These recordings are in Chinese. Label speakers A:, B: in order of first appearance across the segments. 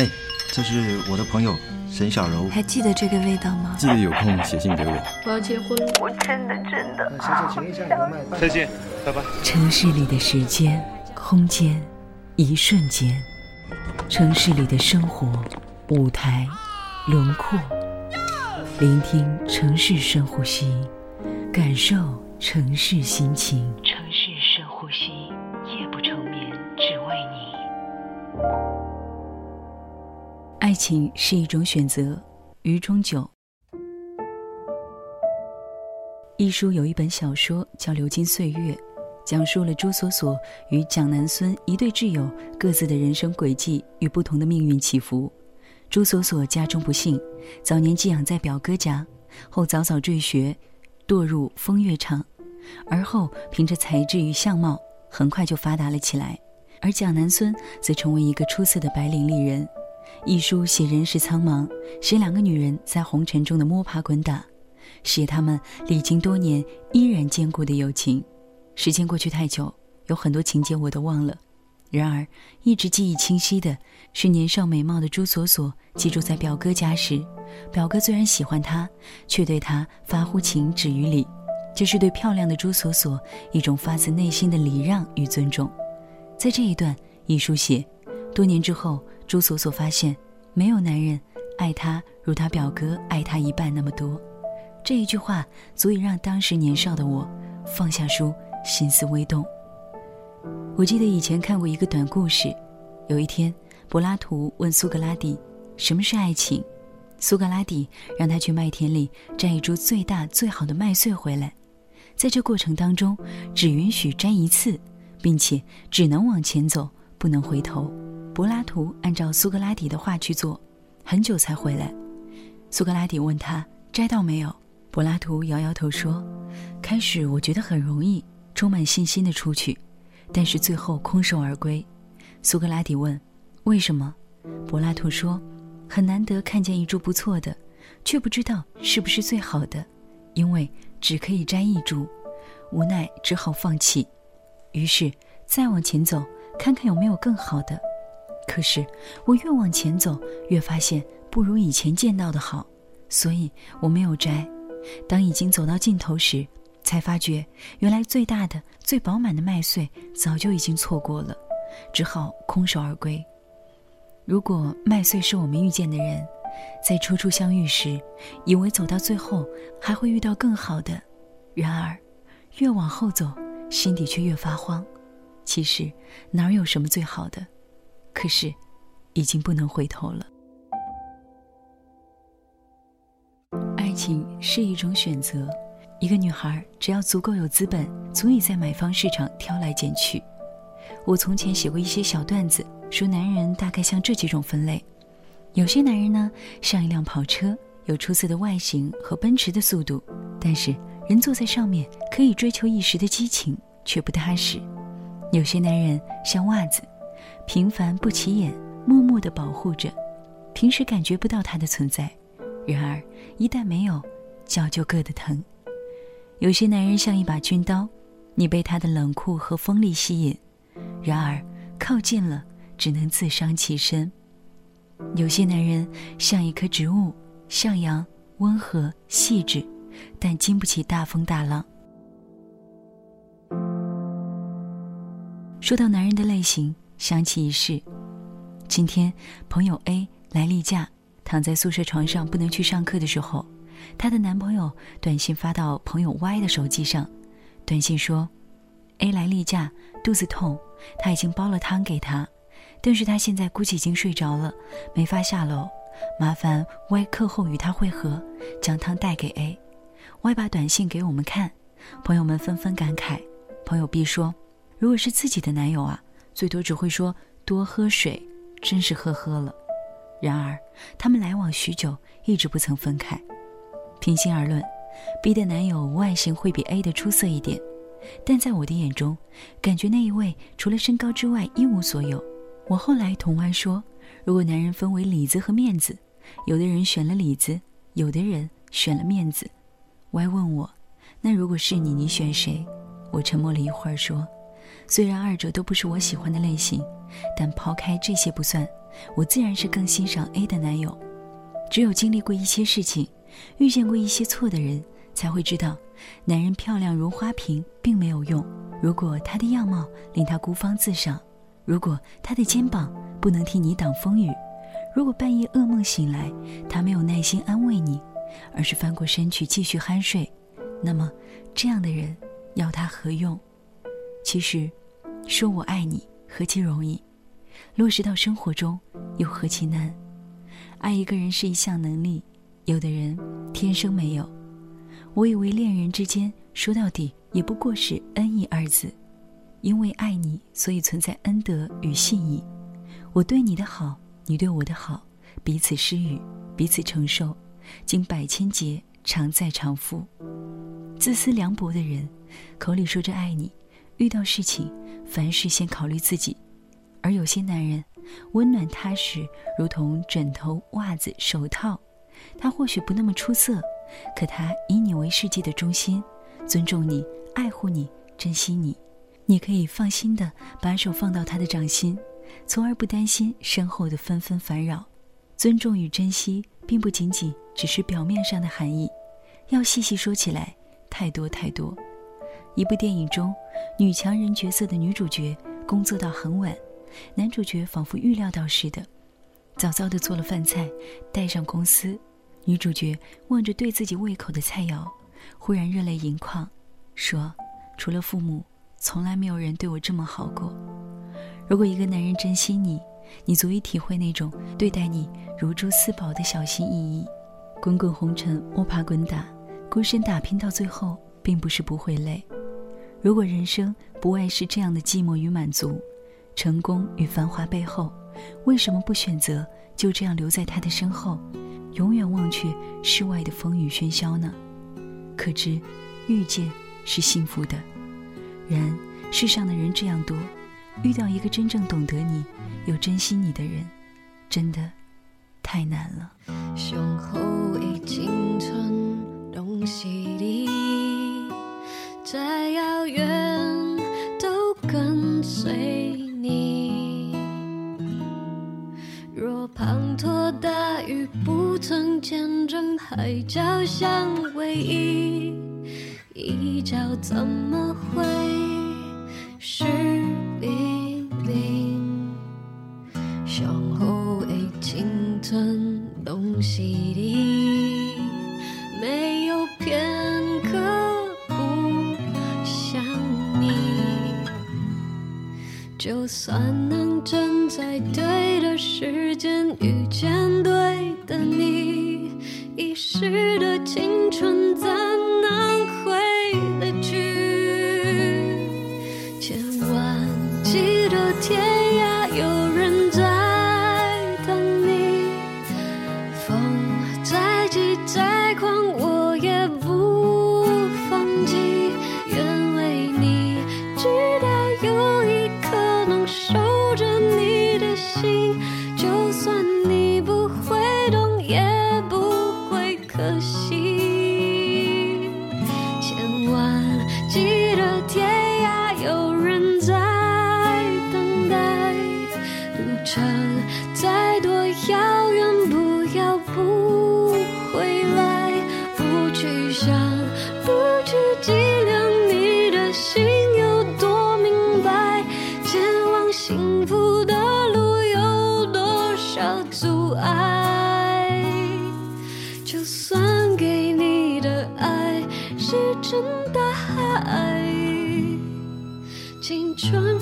A: 哎，这是我的朋友沈小柔，
B: 还记得这个味道吗？
C: 记得有空写信给我。
D: 我要结婚了，
E: 我真的真的
F: 好想你
G: 再见，拜拜。
H: 城市里的时间、空间，一瞬间；城市里的生活、舞台、轮廓。聆听城市深呼吸，感受城市心情。城市深呼吸，夜不成眠，只为你。爱情是一种选择，余中九。一书有一本小说叫《流金岁月》，讲述了朱锁锁与蒋南孙一对挚友各自的人生轨迹与不同的命运起伏。朱锁锁家中不幸，早年寄养在表哥家，后早早坠学，堕入风月场，而后凭着才智与相貌，很快就发达了起来。而蒋南孙则成为一个出色的白领丽人。一书写人世苍茫，写两个女人在红尘中的摸爬滚打，写他们历经多年依然坚固的友情。时间过去太久，有很多情节我都忘了。然而，一直记忆清晰的是年少美貌的朱锁锁寄住在表哥家时，表哥虽然喜欢她，却对她发乎情止于礼，这是对漂亮的朱锁锁一种发自内心的礼让与尊重。在这一段，一书写，多年之后，朱锁锁发现，没有男人爱她如她表哥爱她一半那么多。这一句话足以让当时年少的我放下书，心思微动。我记得以前看过一个短故事，有一天，柏拉图问苏格拉底：“什么是爱情？”苏格拉底让他去麦田里摘一株最大最好的麦穗回来，在这过程当中，只允许摘一次，并且只能往前走，不能回头。柏拉图按照苏格拉底的话去做，很久才回来。苏格拉底问他：“摘到没有？”柏拉图摇摇头说：“开始我觉得很容易，充满信心的出去。”但是最后空手而归，苏格拉底问：“为什么？”柏拉图说：“很难得看见一株不错的，却不知道是不是最好的，因为只可以摘一株，无奈只好放弃。于是再往前走，看看有没有更好的。可是我越往前走，越发现不如以前见到的好，所以我没有摘。当已经走到尽头时，才发觉，原来最大的、最饱满的麦穗早就已经错过了，只好空手而归。如果麦穗是我们遇见的人，在初初相遇时，以为走到最后还会遇到更好的，然而，越往后走，心底却越发慌。其实，哪有什么最好的？可是，已经不能回头了。爱情是一种选择。一个女孩只要足够有资本，足以在买方市场挑来拣去。我从前写过一些小段子，说男人大概像这几种分类：有些男人呢，像一辆跑车，有出色的外形和奔驰的速度，但是人坐在上面可以追求一时的激情，却不踏实；有些男人像袜子，平凡不起眼，默默地保护着，平时感觉不到它的存在，然而一旦没有，脚就硌得疼。有些男人像一把军刀，你被他的冷酷和锋利吸引，然而靠近了只能自伤其身。有些男人像一棵植物，向阳、温和、细致，但经不起大风大浪。说到男人的类型，想起一事：今天朋友 A 来例假，躺在宿舍床上不能去上课的时候。她的男朋友短信发到朋友 Y 的手机上，短信说：“A 来例假，肚子痛，他已经煲了汤给他，但是他现在估计已经睡着了，没法下楼，麻烦 Y 课后与他会合，将汤带给 A。”Y 把短信给我们看，朋友们纷纷感慨。朋友 B 说：“如果是自己的男友啊，最多只会说多喝水，真是呵呵了。”然而他们来往许久，一直不曾分开。平心而论，B 的男友外形会比 A 的出色一点，但在我的眼中，感觉那一位除了身高之外一无所有。我后来同 Y 说，如果男人分为里子和面子，有的人选了里子，有的人选了面子。Y 问我，那如果是你，你选谁？我沉默了一会儿说，虽然二者都不是我喜欢的类型，但抛开这些不算，我自然是更欣赏 A 的男友。只有经历过一些事情，遇见过一些错的人，才会知道，男人漂亮如花瓶并没有用。如果他的样貌令他孤芳自赏，如果他的肩膀不能替你挡风雨，如果半夜噩梦醒来，他没有耐心安慰你，而是翻过身去继续酣睡，那么这样的人要他何用？其实，说我爱你何其容易，落实到生活中又何其难。爱一个人是一项能力，有的人天生没有。我以为恋人之间说到底也不过是恩义二字，因为爱你，所以存在恩德与信义。我对你的好，你对我的好，彼此施予，彼此承受，经百千劫，常在常复。自私凉薄的人，口里说着爱你，遇到事情凡事先考虑自己，而有些男人。温暖踏实，如同枕头、袜子、手套。他或许不那么出色，可他以你为世界的中心，尊重你，爱护你，珍惜你。你可以放心的把手放到他的掌心，从而不担心身后的纷纷烦扰。尊重与珍惜，并不仅仅只是表面上的含义，要细细说起来，太多太多。一部电影中，女强人角色的女主角工作到很晚。男主角仿佛预料到似的，早早的做了饭菜，带上公司。女主角望着对自己胃口的菜肴，忽然热泪盈眶，说：“除了父母，从来没有人对我这么好过。”如果一个男人珍惜你，你足以体会那种对待你如珠似宝的小心翼翼。滚滚红尘，摸爬滚打，孤身打拼到最后，并不是不会累。如果人生不外是这样的寂寞与满足。成功与繁华背后，为什么不选择就这样留在他的身后，永远忘却世外的风雨喧嚣呢？可知，遇见是幸福的。然世上的人这样多，遇到一个真正懂得你又珍惜你的人，真的太难了。
B: 再遥远都跟随你。若。滂沱大雨不曾见证海角相偎依，一角怎么会湿淋淋？向后会鲸吞东西里，没有片就算能真在对的时间。遇见对的你，一时的青春 Yeah.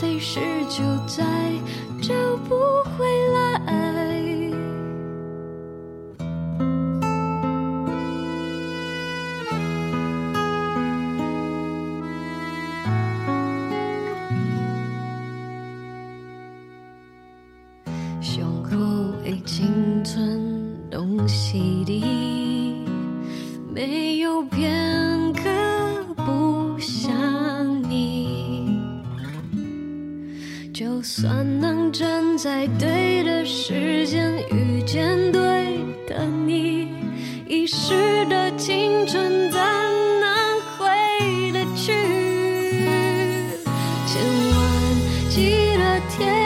B: 随时就在，找不回来。胸口已经存东西的，没有偏。就算能站在对的时间遇见对的你遗失的青春怎能回得去。千万记得天